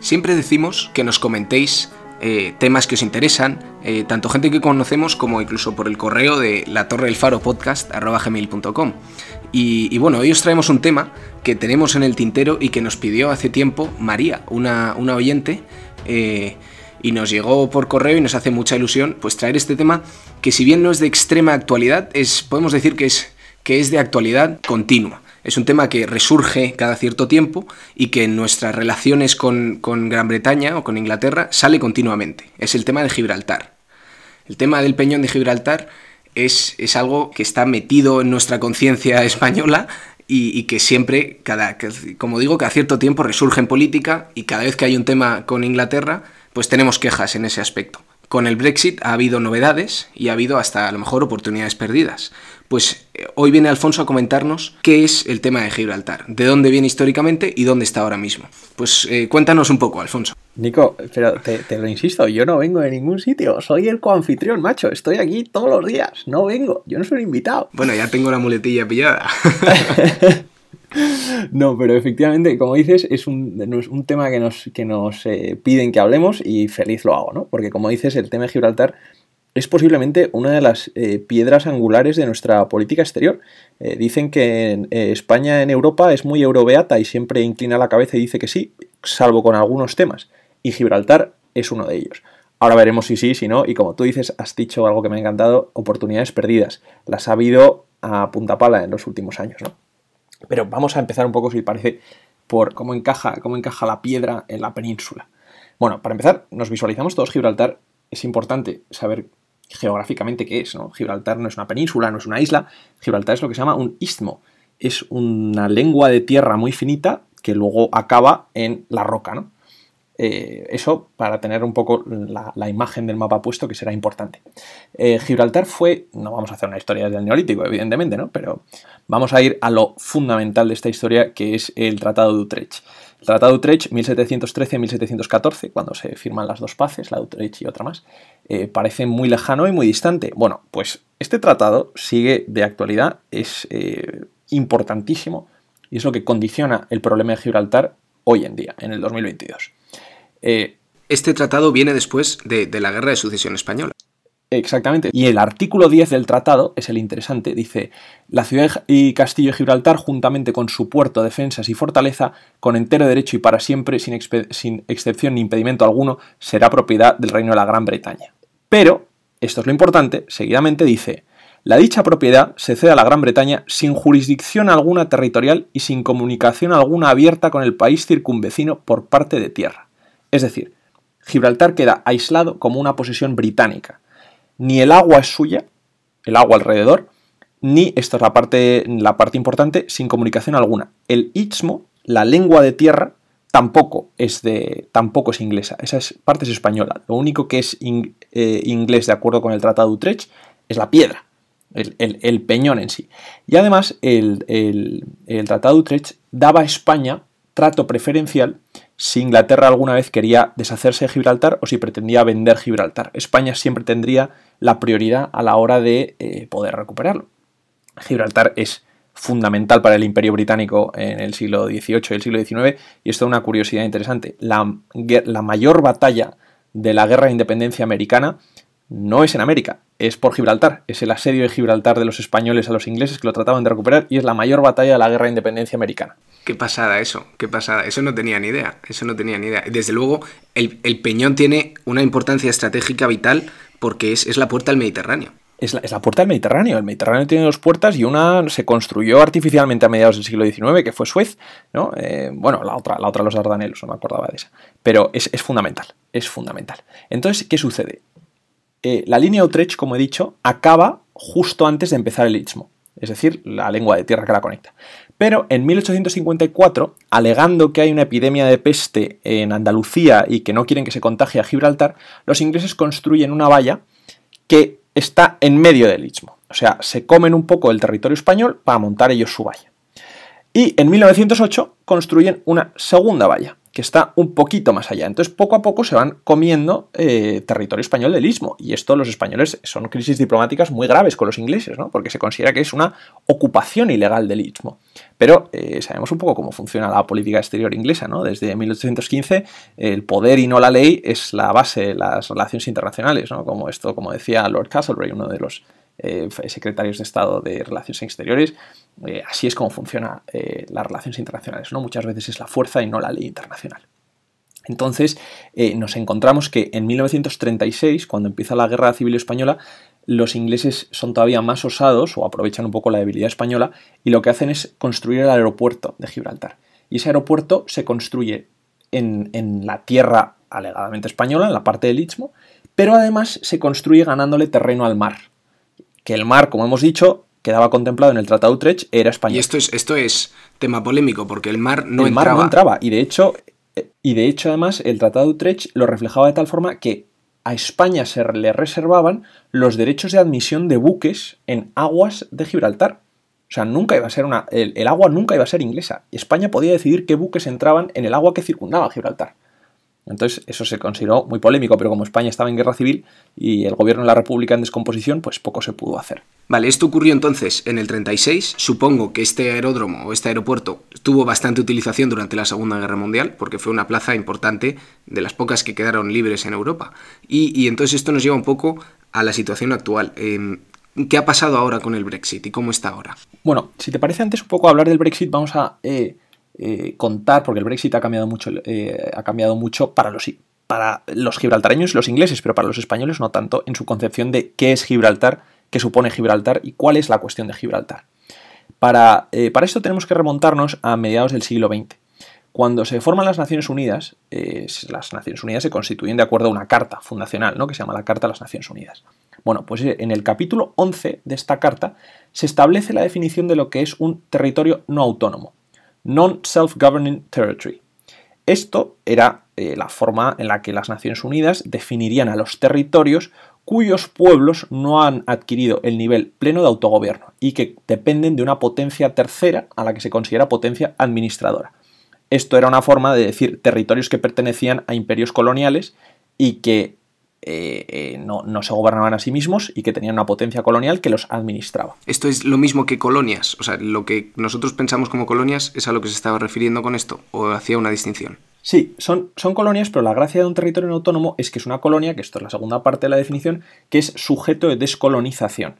Siempre decimos que nos comentéis eh, temas que os interesan, eh, tanto gente que conocemos como incluso por el correo de la torre del faro podcast. Y, y, bueno, hoy os traemos un tema que tenemos en el tintero y que nos pidió hace tiempo María, una, una oyente, eh, y nos llegó por correo y nos hace mucha ilusión pues traer este tema que si bien no es de extrema actualidad, es, podemos decir que es, que es de actualidad continua. Es un tema que resurge cada cierto tiempo y que en nuestras relaciones con, Gran Bretaña o con Inglaterra sale continuamente. Es el tema de Gibraltar. El tema del peñón de Gibraltar es, es algo que está metido en nuestra conciencia española y, que siempre, cada, como digo, cada cierto tiempo resurge en política y cada vez que hay un tema con Inglaterra, pues tenemos quejas en ese aspecto. Con el Brexit ha habido novedades y ha habido hasta a lo mejor oportunidades perdidas. Pues eh, hoy viene Alfonso a comentarnos qué es el tema de Gibraltar, de dónde viene históricamente y dónde está ahora mismo. Pues eh, cuéntanos un poco, Alfonso. Nico, pero te, lo insisto, yo no vengo de ningún sitio, soy el coanfitrión, macho, estoy aquí todos los días, no vengo, yo no soy invitado. Bueno, ya tengo la muletilla pillada. No, pero efectivamente, como dices, es un, un tema que nos, que nos eh, piden que hablemos y feliz lo hago, ¿no? Porque como dices, el tema de Gibraltar es posiblemente una de las eh, piedras angulares de nuestra política exterior. Eh, dicen que España en Europa es muy eurobeata y siempre inclina la cabeza y dice que sí, salvo con algunos temas. Y Gibraltar es uno de ellos. Ahora veremos si sí, si no, y como tú dices, has dicho algo que me ha encantado, oportunidades perdidas. Las ha habido a punta pala en los últimos años, ¿no? Pero vamos a empezar un poco, si parece, por cómo encaja, cómo encaja la piedra en la península. Bueno, para empezar, nos visualizamos todos Gibraltar. Es importante saber geográficamente qué es, ¿no? Gibraltar no es una península, no es una isla. Gibraltar es lo que se llama un istmo. Es una lengua de tierra muy finita que luego acaba en la roca, ¿no? Eh, eso para tener un poco la, imagen del mapa puesto que será importante. Eh, Gibraltar fue, no vamos a hacer una historia del neolítico, evidentemente, ¿no? Pero vamos a ir a lo fundamental de esta historia que es el Tratado de Utrecht. Tratado de Utrecht, 1713-1714, cuando se firman las dos paces, la de Utrecht y otra más, eh, parece muy lejano y muy distante. Bueno, pues este tratado sigue de actualidad, es importantísimo y es lo que condiciona el problema de Gibraltar hoy en día, en el 2022. Eh, este tratado viene después de, la Guerra de Sucesión Española. Exactamente. Y el artículo 10 del tratado es el interesante. Dice, la ciudad y castillo de Gibraltar, juntamente con su puerto, defensas y fortaleza, con entero derecho y para siempre, sin, sin excepción ni impedimento alguno, será propiedad del reino de la Gran Bretaña. Pero, esto es lo importante, seguidamente dice, la dicha propiedad se cede a la Gran Bretaña sin jurisdicción alguna territorial y sin comunicación alguna abierta con el país circunvecino por parte de tierra. Es decir, Gibraltar queda aislado como una posesión británica. Ni el agua es suya, el agua alrededor, ni, esta es la parte, la parte importante, sin comunicación alguna. El istmo, la lengua de tierra, tampoco es, de, tampoco es inglesa, esa es, parte es española. Lo único que es eh, inglés de acuerdo con el Tratado de Utrecht es la piedra, el, peñón en sí. Y además el, el Tratado de Utrecht daba a España trato preferencial si Inglaterra alguna vez quería deshacerse de Gibraltar o si pretendía vender Gibraltar. España siempre tendría la prioridad a la hora de eh, poder recuperarlo. Gibraltar es fundamental para el imperio británico en el siglo XVIII y el siglo XIX y esto es una curiosidad interesante. La, la mayor batalla de la guerra de independencia americana no es en América, es por Gibraltar. Es el asedio de Gibraltar de los españoles a los ingleses que lo trataban de recuperar y es la mayor batalla de la guerra de independencia americana. Qué pasada eso, qué pasada. Eso no tenía ni idea, eso no tenía ni idea. Desde luego, el, Peñón tiene una importancia estratégica vital porque es, la puerta al Mediterráneo. Es la, puerta al Mediterráneo. El Mediterráneo tiene dos puertas y una se construyó artificialmente a mediados del siglo XIX, que fue Suez, ¿no? Eh, bueno, la otra, la otra los Dardanelos, no me acordaba de esa. Pero es, fundamental, es fundamental. Entonces, ¿qué sucede? Eh, la línea Utrecht, como he dicho, acaba justo antes de empezar el Istmo, es decir, la lengua de tierra que la conecta. Pero en 1854, alegando que hay una epidemia de peste en Andalucía y que no quieren que se contagie a Gibraltar, los ingleses construyen una valla que está en medio del istmo. O sea, se comen un poco el territorio español para montar ellos su valla. Y en 1908 construyen una segunda valla, que está un poquito más allá. Entonces, poco a poco se van comiendo eh, territorio español del istmo. Y esto los españoles son crisis diplomáticas muy graves con los ingleses, ¿no? porque se considera que es una ocupación ilegal del istmo. Pero eh, sabemos un poco cómo funciona la política exterior inglesa. ¿no? Desde 1815, el poder y no la ley es la base de las relaciones internacionales, ¿no? como esto, como decía Lord Castlereagh, uno de los eh, secretarios de Estado de Relaciones Exteriores, eh, así es como funcionan eh, las relaciones internacionales. ¿no? Muchas veces es la fuerza y no la ley internacional. Entonces nos encontramos que en 1936, cuando empieza la Guerra Civil Española, los ingleses son todavía más osados o aprovechan un poco la debilidad española y lo que hacen es construir el aeropuerto de Gibraltar. Y ese aeropuerto se construye en la tierra alegadamente española, en la parte del Istmo, pero además se construye ganándole terreno al mar que el mar, como hemos dicho, quedaba contemplado en el Tratado de Utrecht, era español. Y esto es, esto es tema polémico, porque el mar no el entraba. mar no entraba, y de hecho, y de hecho, además, el Tratado de Utrecht lo reflejaba de tal forma que a España se le reservaban los derechos de admisión de buques en aguas de Gibraltar. O sea, nunca iba a ser una. El, el, agua nunca iba a ser inglesa. España podía decidir qué buques entraban en el agua que circundaba Gibraltar. Entonces, eso se consideró muy polémico, pero como España estaba en guerra civil y el gobierno de la República en descomposición, pues poco se pudo hacer. Vale, esto ocurrió entonces en el 36. Supongo que este aeródromo o este aeropuerto tuvo bastante utilización durante la Segunda Guerra Mundial, porque fue una plaza importante de las pocas que quedaron libres en Europa. Y, y entonces esto nos lleva un poco a la situación actual. Eh, ¿Qué ha pasado ahora con el Brexit y cómo está ahora? Bueno, si te parece antes un poco hablar del Brexit, vamos a... Eh eh, contar, porque el Brexit ha cambiado mucho, eh, ha cambiado mucho para los, para los gibraltareños y los ingleses, pero para los españoles no tanto, en su concepción de qué es Gibraltar, qué supone Gibraltar y cuál es la cuestión de Gibraltar. Para, eh, para esto tenemos que remontarnos a mediados del siglo XX. Cuando se forman las Naciones Unidas, las Naciones Unidas se constituyen de acuerdo a una carta fundacional, ¿no? que se llama la Carta de las Naciones Unidas. Bueno, pues en el capítulo 11 de esta carta se establece la definición de lo que es un territorio no autónomo non-self-governing territory. Esto era eh, la forma en la que las Naciones Unidas definirían a los territorios cuyos pueblos no han adquirido el nivel pleno de autogobierno y que dependen de una potencia tercera a la que se considera potencia administradora. Esto era una forma de decir territorios que pertenecían a imperios coloniales y que eh, eh, no, no, se gobernaban a sí mismos y que tenían una potencia colonial que los administraba. Esto es lo mismo que colonias, o sea, lo que nosotros pensamos como colonias es a lo que se estaba refiriendo con esto, o hacía una distinción. Sí, son, son colonias, pero la gracia de un territorio autónomo es que es una colonia, que esto es la segunda parte de la definición, que es sujeto de descolonización.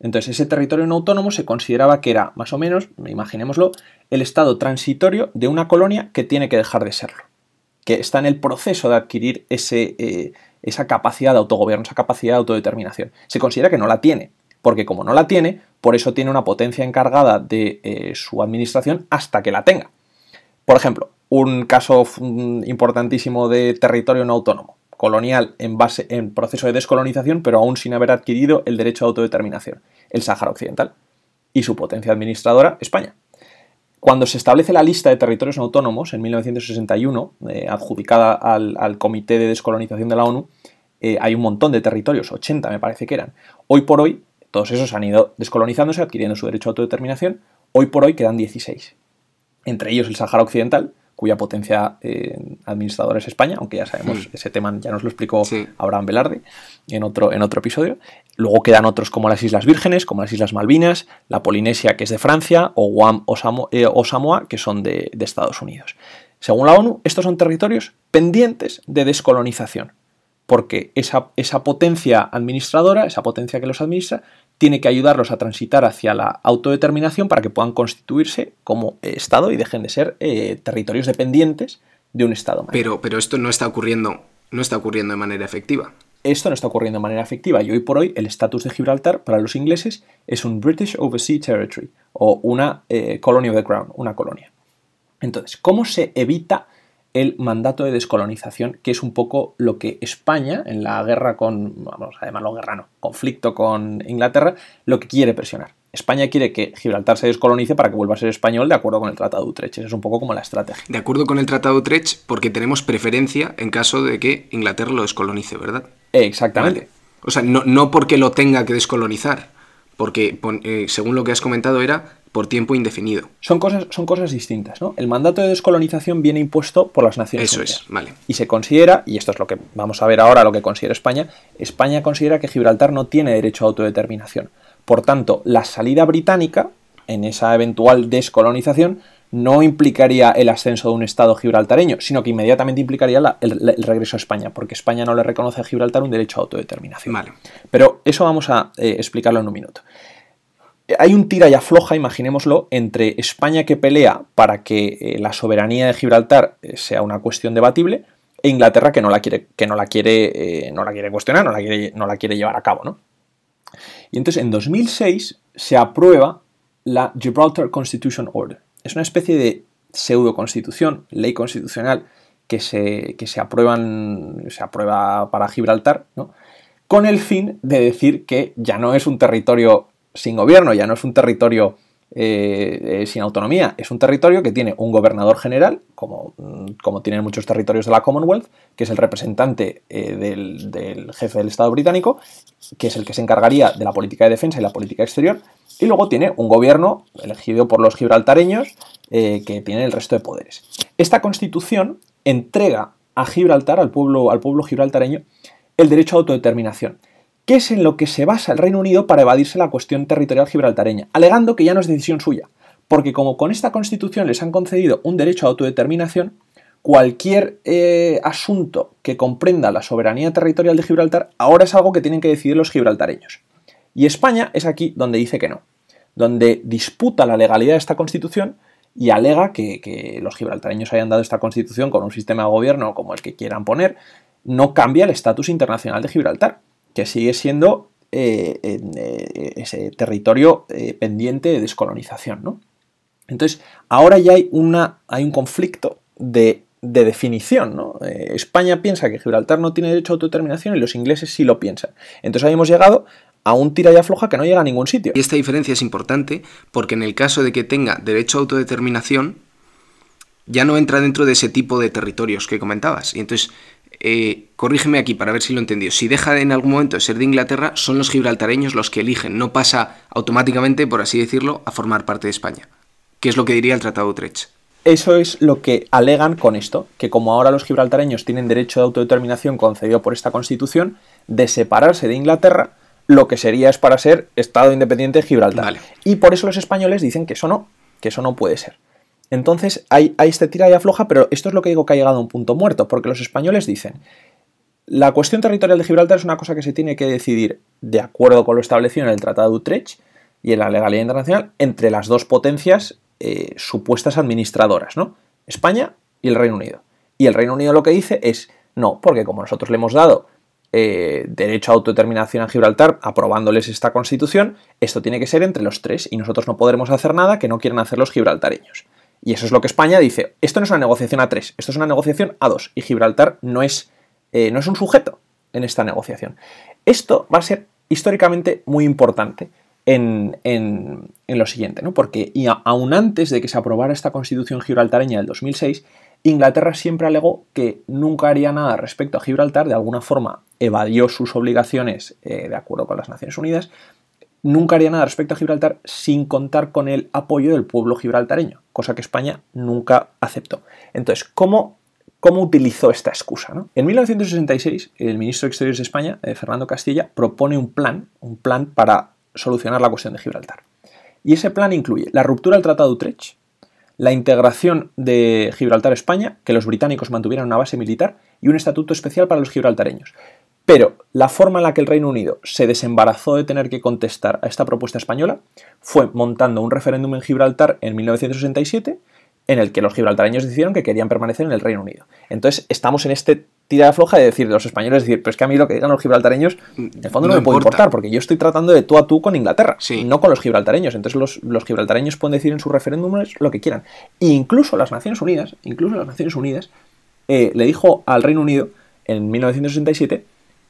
Entonces, ese territorio no autónomo se consideraba que era, más o menos, imaginémoslo, el estado transitorio de una colonia que tiene que dejar de serlo, que está en el proceso de adquirir ese, eh, esa capacidad de autogobierno, esa capacidad de autodeterminación. Se considera que no la tiene, porque como no la tiene, por eso tiene una potencia encargada de eh, su administración hasta que la tenga. Por ejemplo, un caso importantísimo de territorio no autónomo, colonial en base en proceso de descolonización, pero aún sin haber adquirido el derecho a autodeterminación, el Sáhara Occidental y su potencia administradora, España. Cuando se establece la lista de territorios autónomos en 1961, eh, adjudicada al, Comité de Descolonización de la ONU, eh, hay un montón de territorios, 80 me parece que eran. Hoy por hoy, todos esos han ido descolonizándose, adquiriendo su derecho a autodeterminación. Hoy por hoy quedan 16. Entre ellos el Sáhara Occidental, cuya potencia eh, administradora es España, aunque ya sabemos, hmm. ese tema ya nos lo explicó Abraham Velarde en otro, en otro episodio. Luego quedan otros como las Islas Vírgenes, como las Islas Malvinas, la Polinesia, que es de Francia, o Guam o, eh, Samoa, que son de, de Estados Unidos. Según la ONU, estos son territorios pendientes de descolonización, porque esa, esa, potencia administradora, esa potencia que los administra, tiene que ayudarlos a transitar hacia la autodeterminación para que puedan constituirse como Estado y dejen de ser eh, territorios dependientes de un Estado. Pero, pero esto no está ocurriendo, no está ocurriendo de manera efectiva. Esto no está ocurriendo de manera efectiva y hoy por hoy el estatus de Gibraltar para los ingleses es un British Overseas Territory o una eh, Colony of the Crown, una colonia. Entonces, ¿cómo se evita el mandato de descolonización, que es un poco lo que España, en la guerra con, vamos además lo guerra no, conflicto con Inglaterra, lo que quiere presionar. España quiere que Gibraltar se descolonice para que vuelva a ser español de acuerdo con el Tratado de Utrecht. Eso es un poco como la estrategia. De acuerdo con el Tratado de Utrecht, porque tenemos preferencia en caso de que Inglaterra lo descolonice, ¿verdad? Exactamente. O sea, no, no, porque lo tenga que descolonizar, porque eh, según lo que has comentado era por tiempo indefinido. Son cosas, son cosas distintas, ¿no? El mandato de descolonización viene impuesto por las Naciones Eso Unidas. es, vale. Y se considera, y esto es lo que vamos a ver ahora, lo que considera España, España considera que Gibraltar no tiene derecho a autodeterminación. Por tanto, la salida británica, en esa eventual descolonización, no implicaría el ascenso de un Estado gibraltareño, sino que inmediatamente implicaría la- el, el regreso a España, porque España no le reconoce a Gibraltar un derecho a autodeterminación. Vale. Pero eso vamos a eh, explicarlo en un minuto. Hay un tira y afloja, imaginémoslo, entre España que pelea para que eh, la soberanía de Gibraltar eh, sea una cuestión debatible e Inglaterra que no la quiere, que no la quiere, eh, no la quiere cuestionar, no la quiere, no la quiere llevar a cabo, ¿no? Y entonces en 2006 se aprueba la Gibraltar Constitution Order. Es una especie de pseudo constitución, ley constitucional que se, que se, aprueban, se aprueba para Gibraltar, ¿no? con el fin de decir que ya no es un territorio sin gobierno, ya no es un territorio eh, eh, sin autonomía, es un territorio que tiene un gobernador general, como, mm, como tienen muchos territorios de la Commonwealth, que es el representante eh, del, jefe del Estado británico, que es el que se encargaría de la política de defensa y la política exterior, y luego tiene un gobierno elegido por los gibraltareños que tiene el resto de poderes. Esta constitución entrega a Gibraltar, al pueblo, al pueblo gibraltareño, el derecho a autodeterminación, que es en lo que se basa el Reino Unido para evadirse la cuestión territorial gibraltareña, alegando que ya no es decisión suya, porque como con esta constitución les han concedido un derecho a autodeterminación, cualquier eh, asunto que comprenda la soberanía territorial de Gibraltar ahora es algo que tienen que decidir los gibraltareños. Y España es aquí donde dice que no, donde disputa la legalidad de esta constitución y alega que, que los gibraltareños hayan dado esta constitución con un sistema de gobierno como el que quieran poner, no cambia el estatus internacional de Gibraltar, que sigue siendo eh, eh, ese territorio eh, pendiente de descolonización. ¿no? Entonces, ahora ya hay, una, hay un conflicto de, de definición. ¿no? España piensa que Gibraltar no tiene derecho a autodeterminación y los ingleses sí lo piensan. Entonces ahí hemos llegado a un tira y afloja que no llega a ningún sitio. Y esta diferencia es importante porque en el caso de que tenga derecho a autodeterminación, ya no entra dentro de ese tipo de territorios que comentabas. Y entonces, eh, corrígeme aquí para ver si lo he entendido. Si deja de, en algún momento de ser de Inglaterra, son los gibraltareños los que eligen. No pasa automáticamente, por así decirlo, a formar parte de España. Que es lo que diría el Tratado de Utrecht. Eso es lo que alegan con esto, que como ahora los gibraltareños tienen derecho de autodeterminación concedido por esta constitución, de separarse de Inglaterra, lo que sería es para ser Estado independiente de Gibraltar. Vale. Y por eso los españoles dicen que eso no, que eso no puede ser. Entonces hay, hay este tira y afloja, pero esto es lo que digo que ha llegado a un punto muerto, porque los españoles dicen, la cuestión territorial de Gibraltar es una cosa que se tiene que decidir de acuerdo con lo establecido en el Tratado de Utrecht y en la legalidad internacional entre las dos potencias eh, supuestas administradoras, ¿no? España y el Reino Unido. Y el Reino Unido lo que dice es, no, porque como nosotros le hemos dado eh, derecho a autodeterminación a Gibraltar, aprobándoles esta constitución, esto tiene que ser entre los tres y nosotros no podremos hacer nada que no quieran hacer los gibraltareños. Y eso es lo que España dice, esto no es una negociación a tres, esto es una negociación a dos y Gibraltar no es, eh, no es un sujeto en esta negociación. Esto va a ser históricamente muy importante en, en, en lo siguiente, ¿no? porque y aún antes de que se aprobara esta constitución gibraltareña del 2006, Inglaterra siempre alegó que nunca haría nada respecto a Gibraltar, de alguna forma evadió sus obligaciones eh, de acuerdo con las Naciones Unidas, nunca haría nada respecto a Gibraltar sin contar con el apoyo del pueblo gibraltareño, cosa que España nunca aceptó. Entonces, ¿cómo, cómo utilizó esta excusa? En 1966, el ministro de Exteriores de España, eh, Fernando Castilla, propone un plan, un plan para solucionar la cuestión de Gibraltar. Y ese plan incluye la ruptura del Tratado de Utrecht, la integración de Gibraltar España, que los británicos mantuvieran una base militar y un estatuto especial para los gibraltareños. Pero la forma en la que el Reino Unido se desembarazó de tener que contestar a esta propuesta española fue montando un referéndum en Gibraltar en 1967 en el que los gibraltareños decidieron que querían permanecer en el Reino Unido. Entonces estamos en este tira floja de decir de los españoles, decir, pero es que a mí lo que digan los gibraltareños, en el fondo no, no me puede importar, porque yo estoy tratando de tú a tú con Inglaterra, Sí. no con los gibraltareños. Entonces los, los gibraltareños pueden decir en sus referéndums lo que quieran. E incluso las Naciones Unidas, incluso las Naciones Unidas, eh, le dijo al Reino Unido en 1967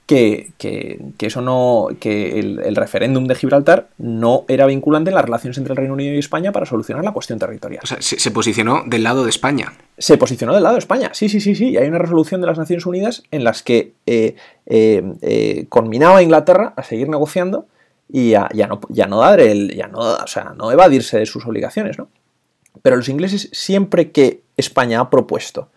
que, que, que eso no. que el, el referéndum de Gibraltar no era vinculante en las relaciones entre el Reino Unido y España para solucionar la cuestión territorial. O sea, se, se posicionó del lado de España. Se posicionó del lado de España. Sí, sí, sí, sí. Y hay una resolución de las Naciones Unidas en las que eh, eh, eh, conminaba a Inglaterra a seguir negociando y ya, no, ya no dar el, ya no, o sea, no evadirse de sus obligaciones, ¿no? Pero los ingleses, siempre que España ha propuesto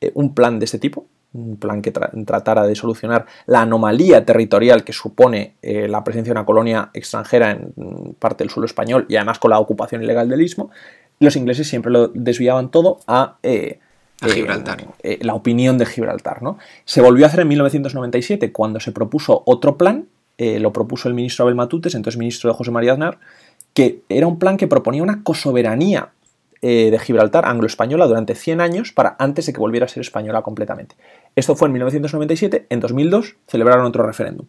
eh, un plan de este tipo, un plan que tratara de solucionar la anomalía territorial que supone eh, la presencia de una colonia extranjera en parte del suelo español y además con la ocupación ilegal del istmo, los ingleses siempre lo desviaban todo a, eh, Gibraltar. la opinión de Gibraltar. ¿no? Se volvió a hacer en 1997 cuando se propuso otro plan, lo propuso el ministro Abel Matutes, entonces ministro de José María Aznar, que era un plan que proponía una cosoberanía de Gibraltar anglo-española durante 100 años para antes de que volviera a ser española completamente. Esto fue en 1997, en 2002 celebraron otro referéndum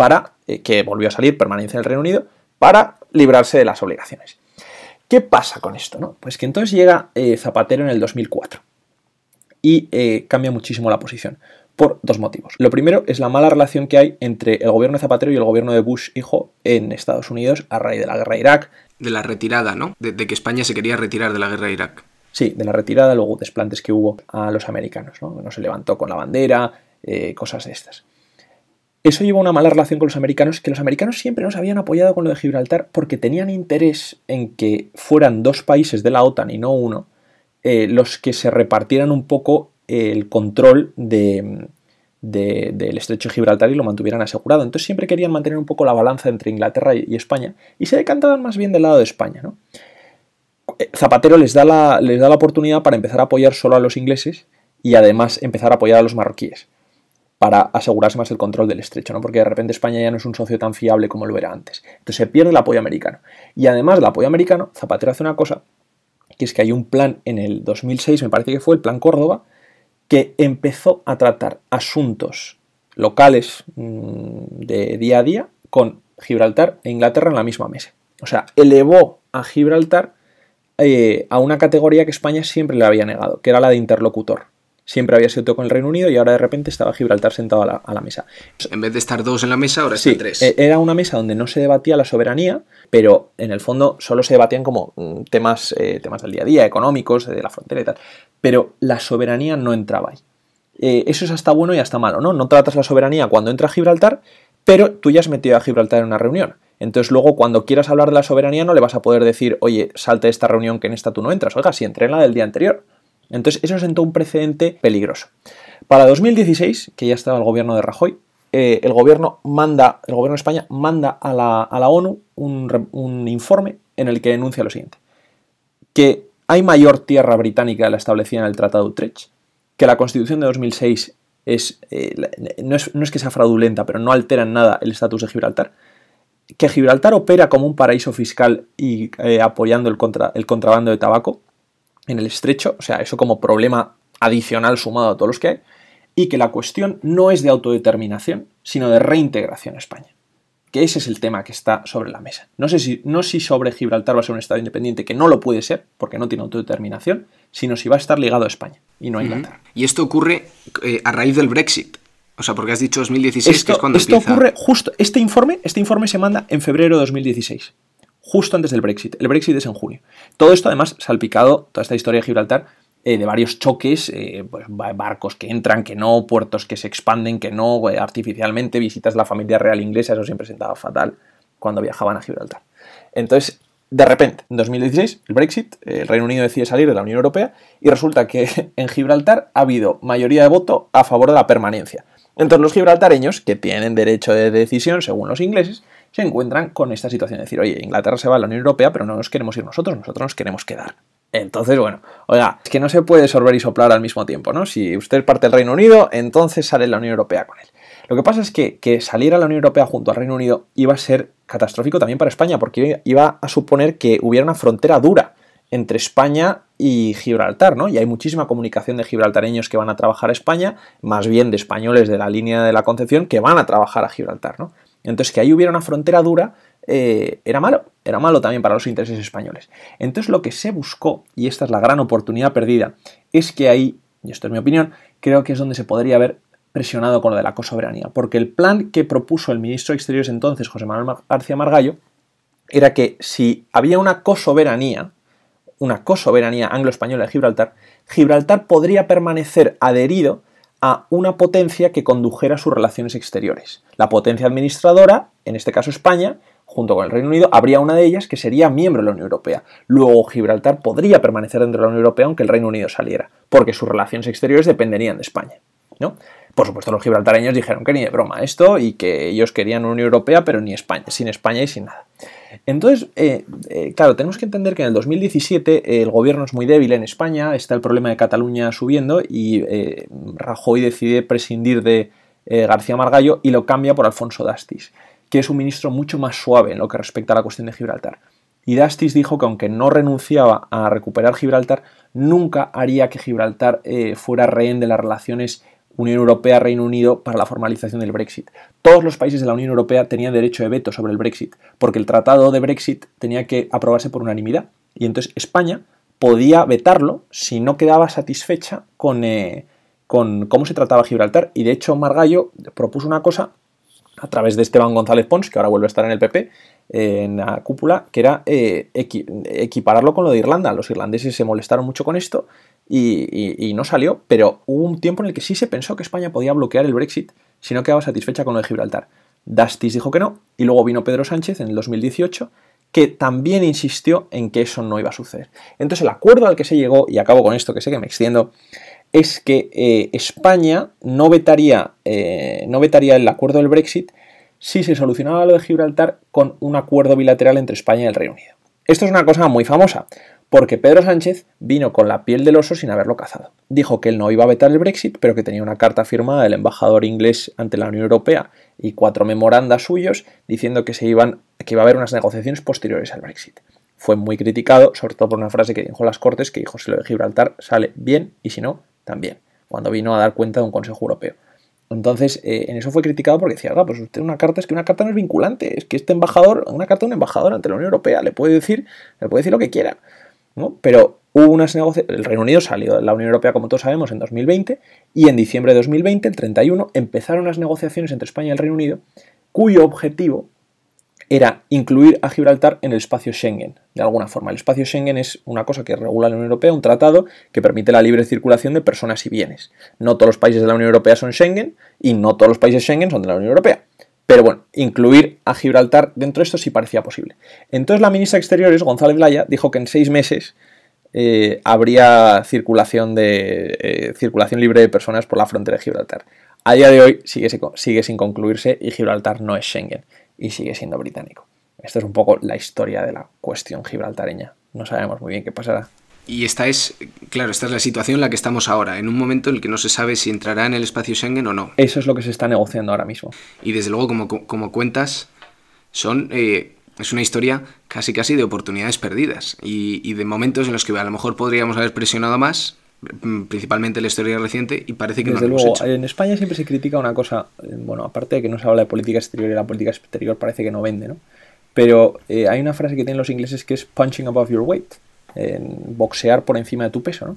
para eh, que volvió a salir permanencia en el Reino Unido para librarse de las obligaciones. ¿Qué pasa con esto? No? Pues que entonces llega eh, Zapatero en el 2004 y eh, cambia muchísimo la posición por dos motivos. Lo primero es la mala relación que hay entre el gobierno de Zapatero y el gobierno de Bush hijo en Estados Unidos a raíz de la guerra de Irak. De la retirada, ¿no? de que España se quería retirar de la guerra de Irak. Sí, de la retirada, luego desplantes que hubo a los americanos, ¿no? No se levantó con la bandera, eh, cosas de estas. Eso llevó a una mala relación con los americanos, que los americanos siempre nos habían apoyado con lo de Gibraltar porque tenían interés en que fueran dos países de la OTAN y no uno, eh, los que se repartieran un poco el control de, del estrecho de Gibraltar y lo mantuvieran asegurado. Entonces siempre querían mantener un poco la balanza entre Inglaterra y, España y se decantaban más bien del lado de España. ¿no? Zapatero les da, la, les da la oportunidad para empezar a apoyar solo a los ingleses y además empezar a apoyar a los marroquíes para asegurarse más el control del estrecho, ¿no? Porque de repente España ya no es un socio tan fiable como lo era antes. Entonces se pierde el apoyo americano. Y además del apoyo americano, Zapatero hace una cosa, que es que hay un plan en el 2006, me parece que fue el Plan Córdoba, que empezó a tratar asuntos locales mm, de día a día con Gibraltar e Inglaterra en la misma mesa. O sea, elevó a Gibraltar eh, a una categoría que España siempre le había negado, que era la de interlocutor. Siempre había sido todo con el Reino Unido y ahora de repente estaba Gibraltar sentado a la, mesa. En vez de estar dos en la mesa, ahora sí, tres. E, era una mesa donde no se debatía la soberanía, pero en el fondo solo se debatían como mm, temas, eh, temas del día a día, económicos, de la frontera y tal. Pero la soberanía no entraba ahí. Eh, eso es hasta bueno y hasta malo, ¿no? No tratas la soberanía cuando entra Gibraltar, pero tú ya has metido a Gibraltar en una reunión. Entonces luego cuando quieras hablar de la soberanía no le vas a poder decir, oye, salte de esta reunión que en esta tú no entras. Oiga, si entré en la del día anterior. Entonces eso sentó un precedente peligroso. Para 2016, que ya estaba el gobierno de Rajoy, eh, el gobierno manda, el gobierno de España manda a la, ONU un, informe en el que denuncia lo siguiente. Que hay mayor tierra británica la establecida en el Tratado de Utrecht, que la Constitución de 2006 es, eh, no, es, no es que sea fraudulenta, pero no altera en nada el estatus de Gibraltar, que Gibraltar opera como un paraíso fiscal y eh, apoyando el, contra, el contrabando de tabaco en el estrecho, o sea, eso como problema adicional sumado a todos los que hay, y que la cuestión no es de autodeterminación, sino de reintegración a España. Que ese es el tema que está sobre la mesa. No sé si, no si sobre Gibraltar va a ser un Estado independiente, que no lo puede ser, porque no tiene autodeterminación, sino si va a estar ligado a España y no a Inglaterra. Y esto ocurre eh, a raíz del Brexit. O sea, porque has dicho 2016, esto, que es cuando esto ocurre justo. Este informe, este informe se manda en febrero de 2016, justo antes del Brexit. El Brexit es en junio. Todo esto, además, salpicado, toda esta historia de Gibraltar, eh, de varios choques, eh, pues, barcos que entran, que no, puertos que se expanden, que no, eh, artificialmente, visitas de la familia real inglesa, eso siempre sentaba fatal cuando viajaban a Gibraltar. Entonces, de repente, en 2016, el Brexit, el Reino Unido decide salir de la Unión Europea y resulta que en Gibraltar ha habido mayoría de voto a favor de la permanencia. Entonces los gibraltareños, que tienen derecho de decisión según los ingleses, se encuentran con esta situación de decir, oye, Inglaterra se va a la Unión Europea, pero no nos queremos ir nosotros, nosotros nos queremos quedar. Entonces, bueno, oiga, es que no se puede sorber y soplar al mismo tiempo, ¿no? Si usted parte del Reino Unido, entonces sale la Unión Europea con él. Lo que pasa es que, que salir a la Unión Europea junto al Reino Unido iba a ser catastrófico también para España, porque iba a suponer que hubiera una frontera dura entre España y Gibraltar, ¿no? Y hay muchísima comunicación de gibraltareños que van a trabajar a España, más bien de españoles de la línea de la Concepción que van a trabajar a Gibraltar, ¿no? Entonces, que ahí hubiera una frontera dura eh, era malo, era malo también para los intereses españoles. Entonces, lo que se buscó, y esta es la gran oportunidad perdida, es que ahí, y esto es mi opinión, creo que es donde se podría haber presionado con lo de la cosoberanía, porque el plan que propuso el ministro de Exteriores entonces, José Manuel García Margallo, era que si había una cosoberanía, una cosoberanía anglo-española de Gibraltar, Gibraltar podría permanecer adherido a una potencia que condujera sus relaciones exteriores. La potencia administradora, en este caso España, junto con el Reino Unido, habría una de ellas que sería miembro de la Unión Europea. Luego Gibraltar podría permanecer dentro de la Unión Europea aunque el Reino Unido saliera, porque sus relaciones exteriores dependerían de España. ¿no? Por supuesto, los gibraltareños dijeron que ni de broma esto y que ellos querían una Unión Europea, pero ni España, sin España y sin nada. Entonces, eh, eh, claro, tenemos que entender que en el 2017 el gobierno es muy débil en España, está el problema de Cataluña subiendo y eh, Rajoy decide prescindir de García Margallo y lo cambia por Alfonso Dastis, que es un ministro mucho más suave en lo que respecta a la cuestión de Gibraltar. Y Dastis dijo que aunque no renunciaba a recuperar Gibraltar, nunca haría que Gibraltar fuera rehén de las relaciones Unión Europea-Reino Unido para la formalización del Brexit. Todos los países de la Unión Europea tenían derecho de veto sobre el Brexit, porque el tratado de Brexit tenía que aprobarse por unanimidad. Y entonces España podía vetarlo si no quedaba satisfecha con, eh, con cómo se trataba Gibraltar. Y de hecho Margallo propuso una cosa a través de Esteban González Pons, que ahora vuelve a estar en el PP, en la cúpula, que era eh, equipararlo con lo de Irlanda. Los irlandeses se molestaron mucho con esto y, no salió, pero hubo un tiempo en el que sí se pensó que España podía bloquear el Brexit si no quedaba satisfecha con lo de Gibraltar. Dastis dijo que no, y luego vino Pedro Sánchez en el 2018, que también insistió en que eso no iba a suceder. Entonces el acuerdo al que se llegó, y acabo con esto que sé que me extiendo, es que eh, España no vetaría, eh, no vetaría el acuerdo del Brexit si se solucionaba lo de Gibraltar con un acuerdo bilateral entre España y el Reino Unido. Esto es una cosa muy famosa, porque Pedro Sánchez vino con la piel del oso sin haberlo cazado. Dijo que él no iba a vetar el Brexit, pero que tenía una carta firmada del embajador inglés ante la Unión Europea y cuatro memorandas suyos diciendo que, se iban, que iba a haber unas negociaciones posteriores al Brexit. Fue muy criticado, sobre todo por una frase que dijo las Cortes, que dijo si lo de Gibraltar sale bien y si no, también, cuando vino a dar cuenta de un Consejo Europeo. Entonces, eh, en eso fue criticado porque decía, ah, pues usted una carta es que una carta no es vinculante, es que este embajador, una carta de un embajador ante la Unión Europea, le puede decir, le puede decir lo que quiera. Pero hubo unas negociaciones, el Reino Unido salió de la Unión Europea, como todos sabemos, en 2020, y en diciembre de 2020, el 31, empezaron las negociaciones entre España y el Reino Unido, cuyo objetivo era incluir a Gibraltar en el espacio Schengen, de alguna forma. El espacio Schengen es una cosa que regula la Unión Europea, un tratado que permite la libre circulación de personas y bienes. No todos los países de la Unión Europea son Schengen y no todos los países Schengen son de la Unión Europea. Pero bueno, incluir a Gibraltar dentro de esto sí parecía posible. Entonces la ministra de Exteriores, González Laya, dijo que en seis meses eh, habría circulación, de, eh, circulación libre de personas por la frontera de Gibraltar. A día de hoy sigue, sigue sin concluirse y Gibraltar no es Schengen y sigue siendo británico. Esta es un poco la historia de la cuestión gibraltareña. No sabemos muy bien qué pasará. Y esta es, claro, esta es la situación en la que estamos ahora, en un momento en el que no se sabe si entrará en el espacio Schengen o no. Eso es lo que se está negociando ahora mismo. Y desde luego, como, como cuentas, son, eh, es una historia casi casi de oportunidades perdidas y, de momentos en los que a lo mejor podríamos haber presionado más, mm, principalmente la historia reciente, y parece que Desde no lo luego, hemos hecho. En España siempre se critica una cosa, eh, bueno, aparte de que no se habla de política exterior y la política exterior parece que no vende, ¿no? Pero eh, hay una frase que tienen los ingleses que es punching above your weight en boxear por encima de tu peso, ¿no?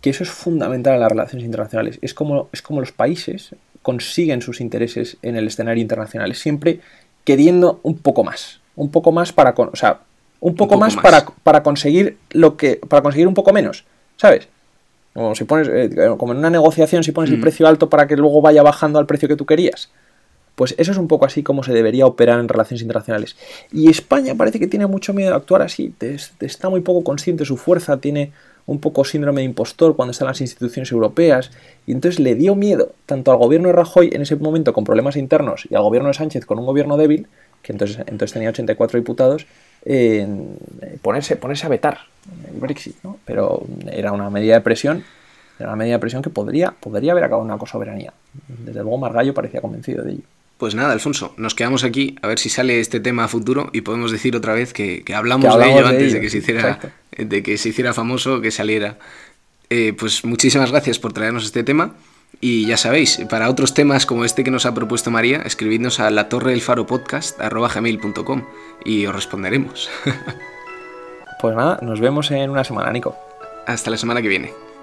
Que eso es fundamental en las relaciones internacionales. Es como, es como los países consiguen sus intereses en el escenario internacional, siempre queriendo un poco más, un poco más para, o sea, un poco, más, Para, para, conseguir lo que, para conseguir un poco menos, ¿sabes? Como si pones, eh, como en una negociación, si pones el mm. precio alto para que luego vaya bajando al precio que tú querías. Pues eso es un poco así como se debería operar en relaciones internacionales. Y España parece que tiene mucho miedo de actuar así, está muy poco consciente de su fuerza, tiene un poco síndrome de impostor cuando están las instituciones europeas, y entonces le dio miedo tanto al gobierno de Rajoy en ese momento con problemas internos y al gobierno de Sánchez con un gobierno débil, que entonces, entonces tenía 84 diputados, en ponerse, ponerse a vetar el Brexit, ¿no? Pero era una medida de presión, era una medida de presión que podría, podría haber acabado una soberanía. Desde luego Margallo parecía convencido de ello. Pues nada, Alfonso, nos quedamos aquí a ver si sale este tema a futuro y podemos decir otra vez que, hablamos, de ello antes de que se hiciera, de que se hiciera famoso, que saliera. Eh, pues muchísimas gracias por traernos este tema. Y ya sabéis, para otros temas como este que nos ha propuesto María, escribidnos a la torre del faro podcast gmail.com y os responderemos. pues nada, nos vemos en una semana, Nico. Hasta la semana que viene.